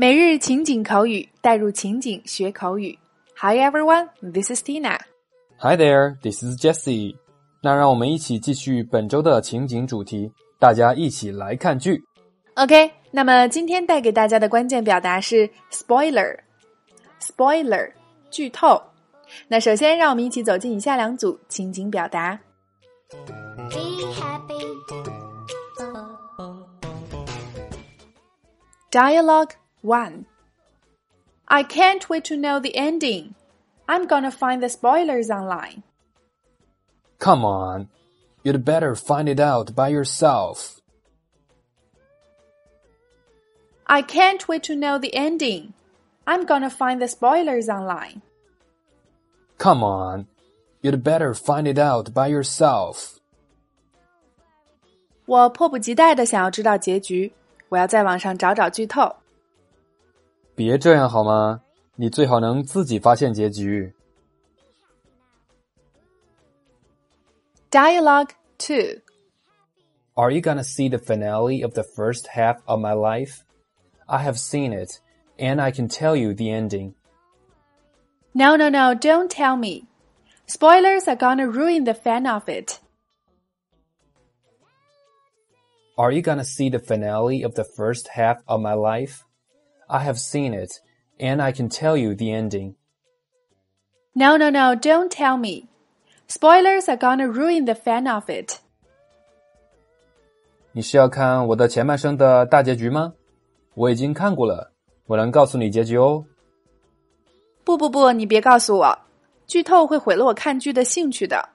每日情景口语，带入情景学口语。Hi everyone, this is Tina. Hi there, this is Jessie. 那让我们一起继续本周的情景主题，大家一起来看剧。OK，那么今天带给大家的关键表达是 spoiler，spoiler，剧透。那首先，让我们一起走进以下两组情景表达。Dialogue 1 I can't wait to know the ending. I'm gonna find the spoilers online. Come on, you'd better find it out by yourself. I can't wait to know the ending. I'm gonna find the spoilers online. Come on, you'd better find it out by yourself. 我迫不及待的想要知道结局，我要在网上找找剧透。 别这样好吗？你最好能自己发现结局。Dialogue 2 Are you gonna see the finale of the first half of my life? I have seen it, and I can tell you the ending. No, no, no, don't tell me. Spoilers are gonna ruin the fun of it. Are you gonna see the finale of the first half of my life? I have seen it, and I can tell you the ending. No, no, no, don't tell me. Spoilers are gonna ruin the fun of it. 你是要看我的前半生的大结局吗？我已经看过了，我能告诉你结局哦。不不不，你别告诉我，剧透会毁了我看剧的兴趣的。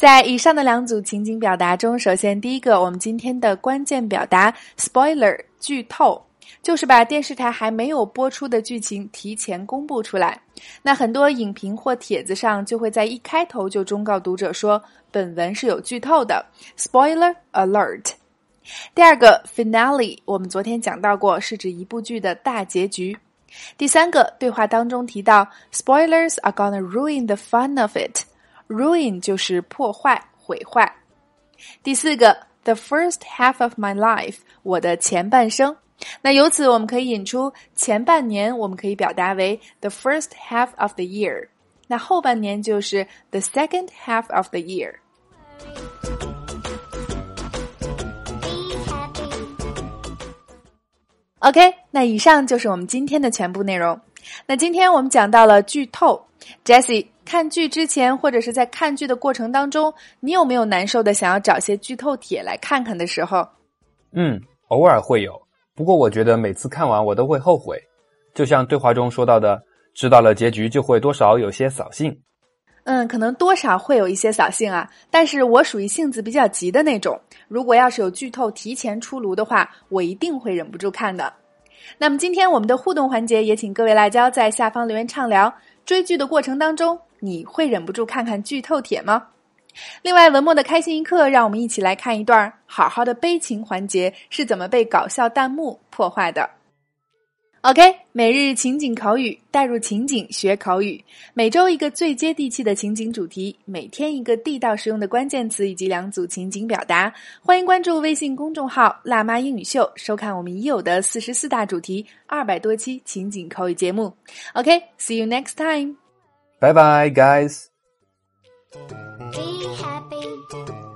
在以上的两组情景表达中，首先第一个，我们今天的关键表达 “spoiler” 剧透，就是把电视台还没有播出的剧情提前公布出来。那很多影评或帖子上就会在一开头就忠告读者说，本文是有剧透的，“spoiler alert”。第二个 “finale”，我们昨天讲到过，是指一部剧的大结局。第三个对话当中提到，“spoilers are gonna ruin the fun of it”。Ruin 就是破坏、毁坏。第四个，the first half of my life，我的前半生。那由此我们可以引出前半年，我们可以表达为 the first half of the year。那后半年就是 the second half of the year。OK，那以上就是我们今天的全部内容。那今天我们讲到了剧透，Jessie。看剧之前，或者是在看剧的过程当中，你有没有难受的想要找些剧透帖来看看的时候？嗯，偶尔会有。不过我觉得每次看完我都会后悔，就像对话中说到的，知道了结局就会多少有些扫兴。嗯，可能多少会有一些扫兴啊。但是我属于性子比较急的那种，如果要是有剧透提前出炉的话，我一定会忍不住看的。那么今天我们的互动环节也请各位辣椒在下方留言畅聊追剧的过程当中。你会忍不住看看剧透帖吗？另外，文末的开心一刻，让我们一起来看一段好好的悲情环节是怎么被搞笑弹幕破坏的。OK，每日情景口语，带入情景学口语，每周一个最接地气的情景主题，每天一个地道实用的关键词以及两组情景表达。欢迎关注微信公众号“辣妈英语秀”，收看我们已有的四十四大主题、二百多期情景口语节目。OK，see you next time。Bye bye, guys. Be happy.